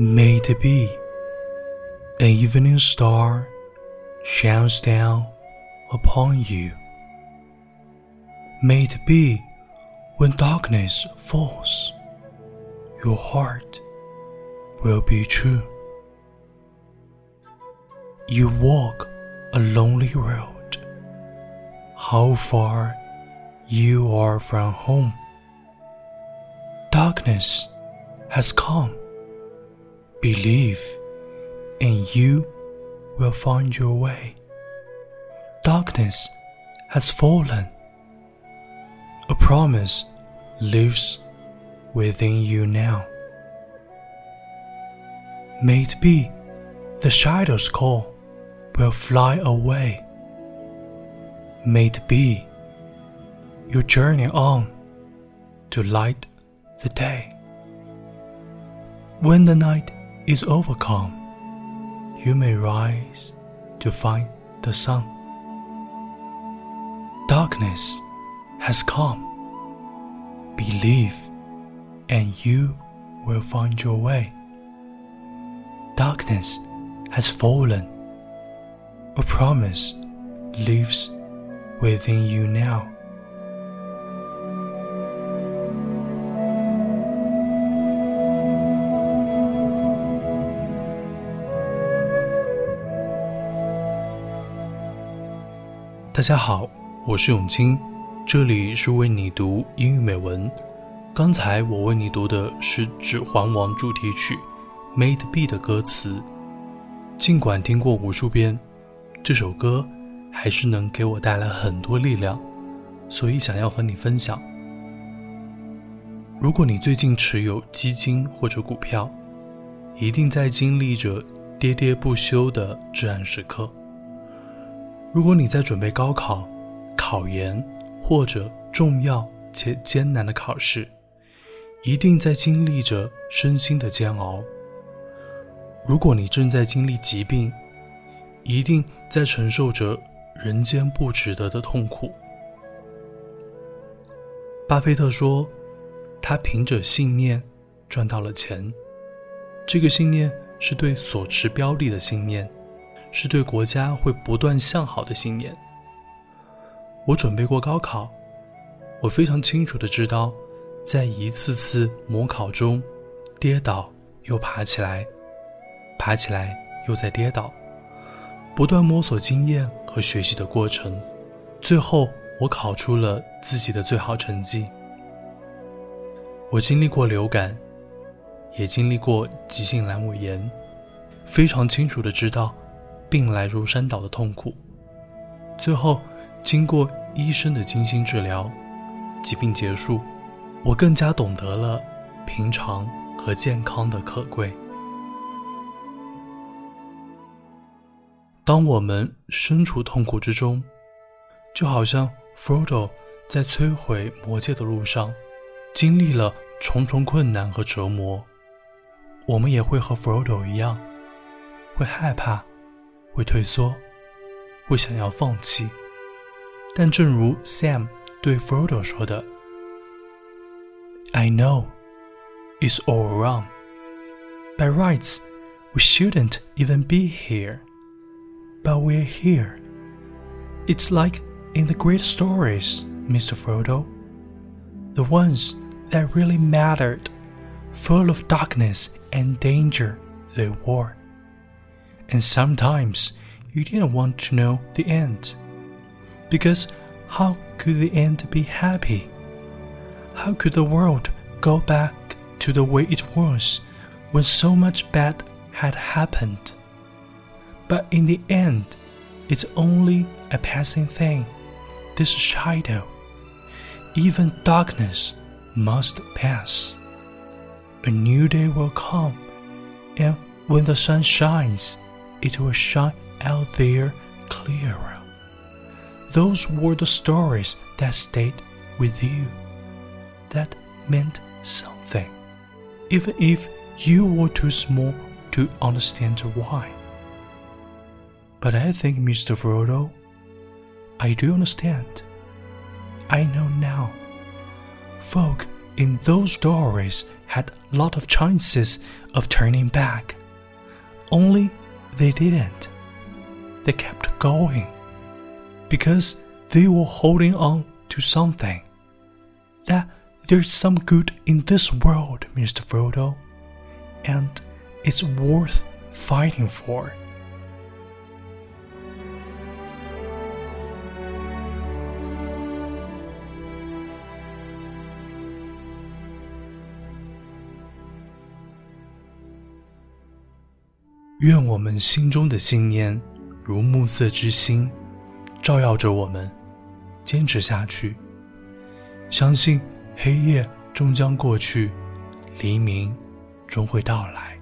May it be an evening star shines down upon you. May it be when darkness falls, your heart will be true. You walk a lonely road, how far you are from home. Darkness has come Believe, and you will find your way. Darkness has fallen. A promise lives within you now. May it be the shadow's call will fly away. May it be your journey on to light the day. When the night is overcome, you may rise to find the sun. Darkness has come. Believe, and you will find your way. Darkness has fallen. A promise lives within you now. 大家好，我是永清，这里是为你读英语美文。刚才我为你读的是《指环王》主题曲《Made B》的歌词。尽管听过无数遍，这首歌还是能给我带来很多力量，所以想要和你分享。如果你最近持有基金或者股票，一定在经历着喋喋不休的至暗时刻。如果你在准备高考、考研或者重要且艰难的考试，一定在经历着身心的煎熬。如果你正在经历疾病，一定在承受着人间不值得的痛苦。巴菲特说：“他凭着信念赚到了钱，这个信念是对所持标的的信念。”是对国家会不断向好的信念。我准备过高考，我非常清楚的知道，在一次次模考中，跌倒又爬起来，爬起来又再跌倒，不断摸索经验和学习的过程，最后我考出了自己的最好成绩。我经历过流感，也经历过急性阑尾炎，非常清楚的知道。病来如山倒的痛苦，最后经过医生的精心治疗，疾病结束，我更加懂得了平常和健康的可贵。当我们身处痛苦之中，就好像 Frodo 在摧毁魔戒的路上，经历了重重困难和折磨，我们也会和 Frodo 一样，会害怕。会退缩，会想要放弃，但正如 Sam 对 Frodo 说的：“I know it's all wrong. By rights, we shouldn't even be here, but we're here. It's like in the great stories, Mr. Frodo, the ones that really mattered, full of darkness and danger they were and sometimes you didn't want to know the end. Because how could the end be happy? How could the world go back to the way it was when so much bad had happened? But in the end, it's only a passing thing, this shadow. Even darkness must pass. A new day will come, and when the sun shines, it was shot out there clearer. Those were the stories that stayed with you, that meant something, even if you were too small to understand why. But I think, Mr. Frodo, I do understand. I know now. Folk in those stories had lot of chances of turning back. Only they didn't. They kept going because they were holding on to something. That there's some good in this world, Mr. Frodo, and it's worth fighting for. 愿我们心中的信念，如暮色之星，照耀着我们，坚持下去。相信黑夜终将过去，黎明终会到来。